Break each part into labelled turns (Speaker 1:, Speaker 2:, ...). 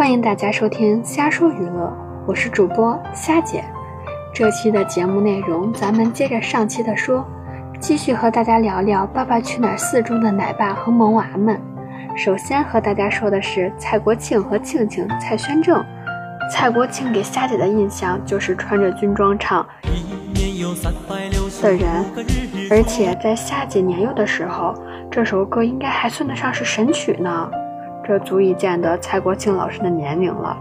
Speaker 1: 欢迎大家收听瞎说娱乐，我是主播虾姐。这期的节目内容，咱们接着上期的说，继续和大家聊聊《爸爸去哪儿四》中的奶爸和萌娃们。首先和大家说的是蔡国庆和庆庆蔡宣正。蔡国庆给虾姐的印象就是穿着军装唱的人，而且在虾姐年幼的时候，这首歌应该还算得上是神曲呢。这足以见得蔡国庆老师的年龄了。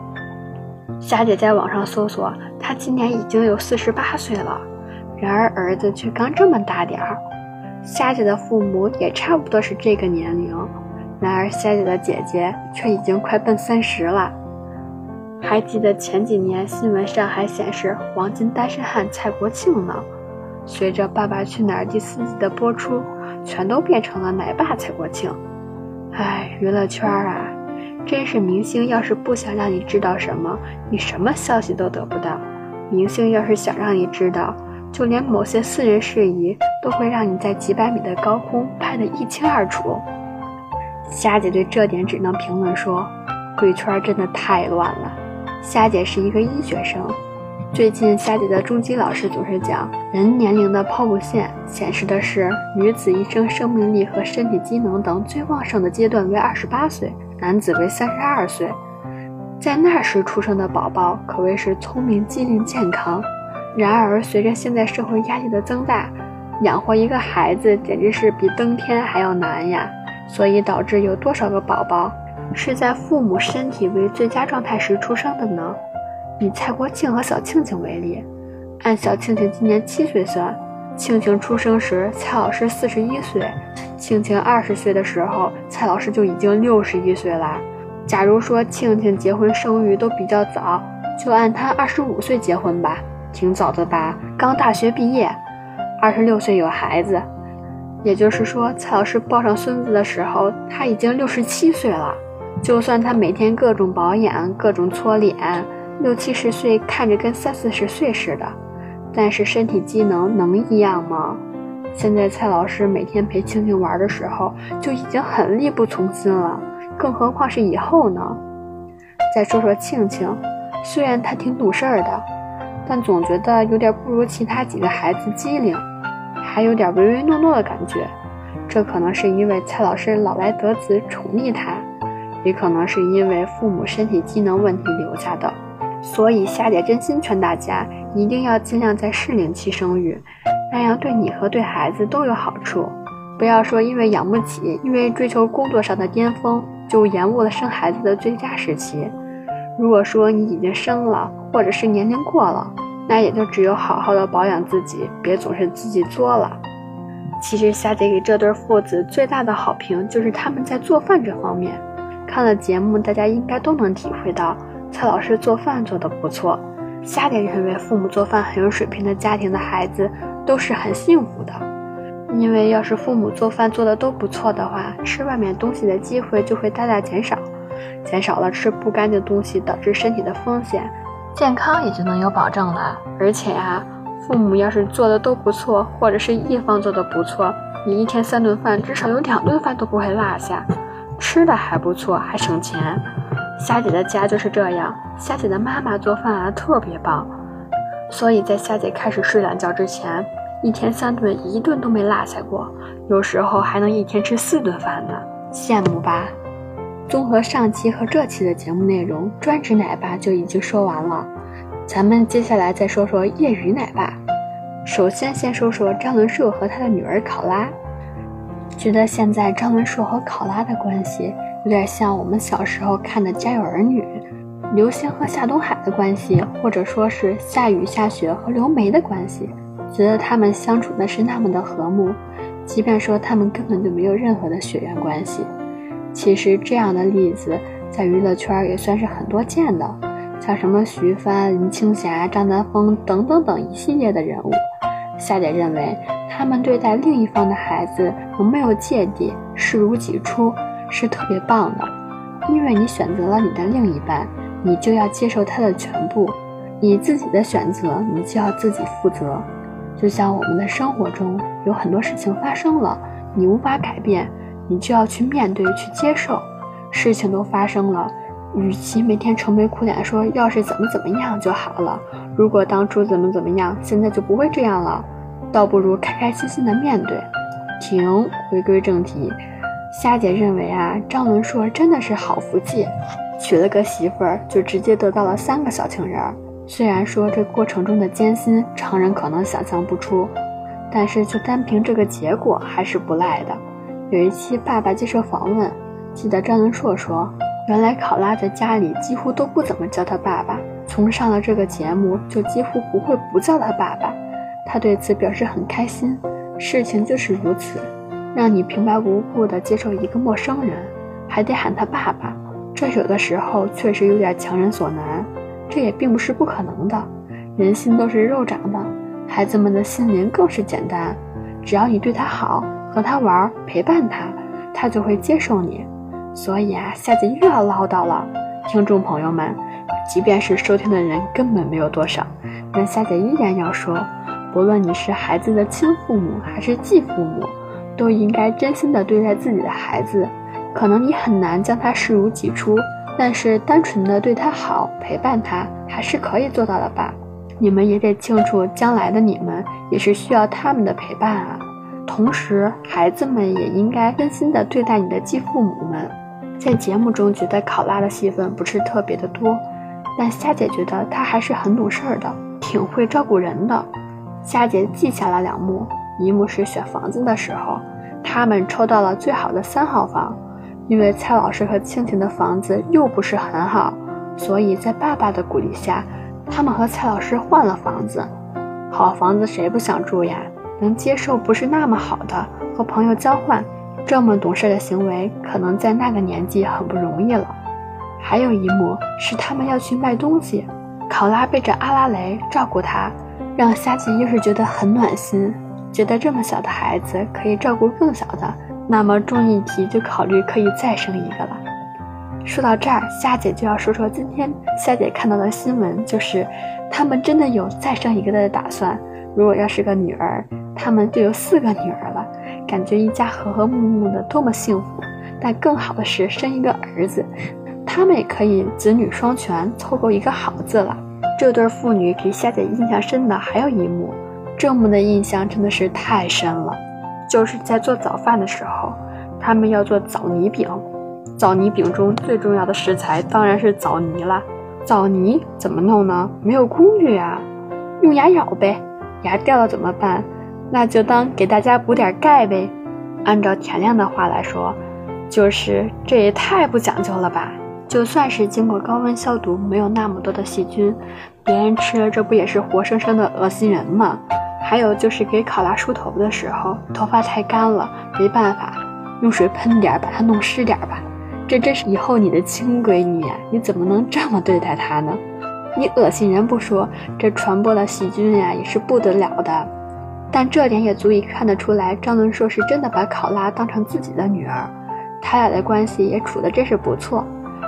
Speaker 1: 霞姐在网上搜索，他今年已经有四十八岁了，然而儿子却刚这么大点儿。霞姐的父母也差不多是这个年龄，然而霞姐的姐姐却已经快奔三十了。还记得前几年新闻上还显示黄金单身汉蔡国庆呢，随着《爸爸去哪儿》第四季的播出，全都变成了奶爸蔡国庆。唉，娱乐圈啊，真是明星要是不想让你知道什么，你什么消息都得不到；明星要是想让你知道，就连某些私人事宜都会让你在几百米的高空拍得一清二楚。霞姐对这点只能评论说：贵圈真的太乱了。霞姐是一个医学生。最近，夏姐的中基老师总是讲，人年龄的抛物线显示的是女子一生生命力和身体机能等最旺盛的阶段为二十八岁，男子为三十二岁。在那时出生的宝宝可谓是聪明机灵健康。然而，随着现在社会压力的增大，养活一个孩子简直是比登天还要难呀。所以导致有多少个宝宝是在父母身体为最佳状态时出生的呢？以蔡国庆和小庆庆为例，按小庆庆今年七岁算，庆庆出生时蔡老师四十一岁，庆庆二十岁的时候，蔡老师就已经六十一岁啦。假如说庆庆结婚生育都比较早，就按他二十五岁结婚吧，挺早的吧？刚大学毕业，二十六岁有孩子，也就是说蔡老师抱上孙子的时候，他已经六十七岁了。就算他每天各种保养，各种搓脸。六七十岁看着跟三四十岁似的，但是身体机能能一样吗？现在蔡老师每天陪庆庆玩的时候就已经很力不从心了，更何况是以后呢？再说说庆庆，虽然他挺懂事儿的，但总觉得有点不如其他几个孩子机灵，还有点唯唯诺诺的感觉。这可能是因为蔡老师老来得子宠溺他，也可能是因为父母身体机能问题留下的。所以，夏姐真心劝大家，一定要尽量在适龄期生育，那样对你和对孩子都有好处。不要说因为养不起，因为追求工作上的巅峰，就延误了生孩子的最佳时期。如果说你已经生了，或者是年龄过了，那也就只有好好的保养自己，别总是自己作了。其实，夏姐给这对父子最大的好评就是他们在做饭这方面。看了节目，大家应该都能体会到。蔡老师做饭做得不错，夏姐认为父母做饭很有水平的家庭的孩子都是很幸福的，因为要是父母做饭做的都不错的话，吃外面东西的机会就会大大减少，减少了吃不干净东西导致身体的风险，健康也就能有保证了。而且呀，父母要是做的都不错，或者是一方做的不错，你一天三顿饭至少有两顿饭都不会落下，吃的还不错，还省钱。虾姐的家就是这样，虾姐的妈妈做饭啊特别棒，所以在虾姐开始睡懒觉之前，一天三顿一顿都没落下过，有时候还能一天吃四顿饭呢，羡慕吧？综合上期和这期的节目内容，专职奶爸就已经说完了，咱们接下来再说说业余奶爸。首先先说说张伦硕和他的女儿考拉，觉得现在张伦硕和考拉的关系。有点像我们小时候看的《家有儿女》，刘星和夏东海的关系，或者说是夏雨、夏雪和刘梅的关系，觉得他们相处的是那么的和睦，即便说他们根本就没有任何的血缘关系。其实这样的例子在娱乐圈也算是很多见的，像什么徐帆、林青霞、张丹峰等等等一系列的人物。夏姐认为，他们对待另一方的孩子能没有芥蒂，视如己出。是特别棒的，因为你选择了你的另一半，你就要接受他的全部。你自己的选择，你就要自己负责。就像我们的生活中有很多事情发生了，你无法改变，你就要去面对、去接受。事情都发生了，与其每天愁眉苦脸说要是怎么怎么样就好了，如果当初怎么怎么样，现在就不会这样了，倒不如开开心心的面对。停，回归正题，夏姐认为啊，张伦硕真的是好福气，娶了个媳妇儿就直接得到了三个小情人。虽然说这过程中的艰辛，常人可能想象不出，但是就单凭这个结果还是不赖的。有一期爸爸接受访问，记得张伦硕说。原来考拉在家里几乎都不怎么叫他爸爸，从上了这个节目就几乎不会不叫他爸爸。他对此表示很开心。事情就是如此，让你平白无故的接受一个陌生人，还得喊他爸爸，这有的时候确实有点强人所难。这也并不是不可能的，人心都是肉长的，孩子们的心灵更是简单。只要你对他好，和他玩，陪伴他，他就会接受你。所以啊，夏姐又要唠叨了，听众朋友们，即便是收听的人根本没有多少，但夏姐依然要说，不论你是孩子的亲父母还是继父母，都应该真心的对待自己的孩子。可能你很难将他视如己出，但是单纯的对他好，陪伴他，还是可以做到的吧？你们也得清楚，将来的你们也是需要他们的陪伴啊。同时，孩子们也应该真心的对待你的继父母们。在节目中，觉得考拉的戏份不是特别的多，但夏姐觉得她还是很懂事儿的，挺会照顾人的。夏姐记下了两幕，一幕是选房子的时候，他们抽到了最好的三号房，因为蔡老师和蜻蜓的房子又不是很好，所以在爸爸的鼓励下，他们和蔡老师换了房子。好房子谁不想住呀？能接受不是那么好的，和朋友交换。这么懂事的行为，可能在那个年纪很不容易了。还有一幕是他们要去卖东西，考拉背着阿拉蕾照顾他，让夏姐又是觉得很暖心，觉得这么小的孩子可以照顾更小的，那么重一题就考虑可以再生一个了。说到这儿，夏姐就要说说今天夏姐看到的新闻，就是他们真的有再生一个的打算。如果要是个女儿，他们就有四个女儿了。感觉一家和和睦睦的，多么幸福！但更好的是生一个儿子，他们也可以子女双全，凑够一个好字了。这对父女给夏姐印象深的还有一幕，这幕的印象真的是太深了，就是在做早饭的时候，他们要做枣泥饼。枣泥饼中最重要的食材当然是枣泥了。枣泥怎么弄呢？没有工具啊，用牙咬呗，牙掉了怎么办？那就当给大家补点钙呗。按照田亮的话来说，就是这也太不讲究了吧？就算是经过高温消毒，没有那么多的细菌，别人吃了这不也是活生生的恶心人吗？还有就是给考拉梳头的时候，头发太干了，没办法，用水喷点，把它弄湿点吧。这真是以后你的亲闺女呀，你怎么能这么对待她呢？你恶心人不说，这传播的细菌呀也是不得了的。但这点也足以看得出来，张伦硕是真的把考拉当成自己的女儿，他俩的关系也处得真是不错。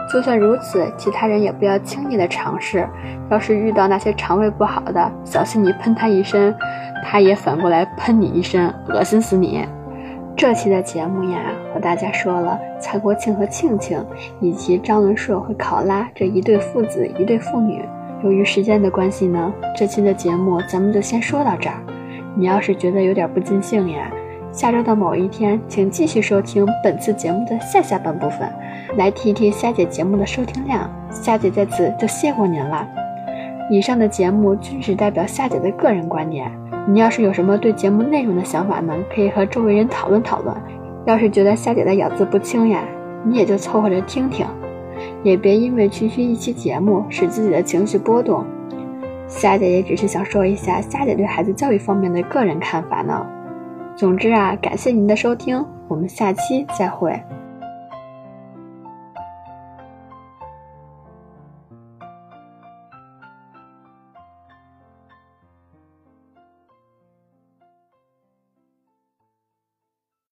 Speaker 1: 就算如此，其他人也不要轻易的尝试。要是遇到那些肠胃不好的，小心你喷他一身，他也反过来喷你一身，恶心死你。这期的节目呀，和大家说了蔡国庆和庆庆，以及张伦硕和考拉这一对父子一对父女。由于时间的关系呢，这期的节目咱们就先说到这儿。你要是觉得有点不尽兴呀，下周的某一天，请继续收听本次节目的下下半部分，来听一听夏姐节目的收听量。夏姐在此就谢过您了。以上的节目均只代表夏姐的个人观点，你要是有什么对节目内容的想法呢，可以和周围人讨论讨论。要是觉得夏姐的咬字不清呀，你也就凑合着听听，也别因为区区一期节目使自己的情绪波动。夏姐也只是想说一下夏姐对孩子教育方面的个人看法呢。总之啊，感谢您的收听，我们下期再会。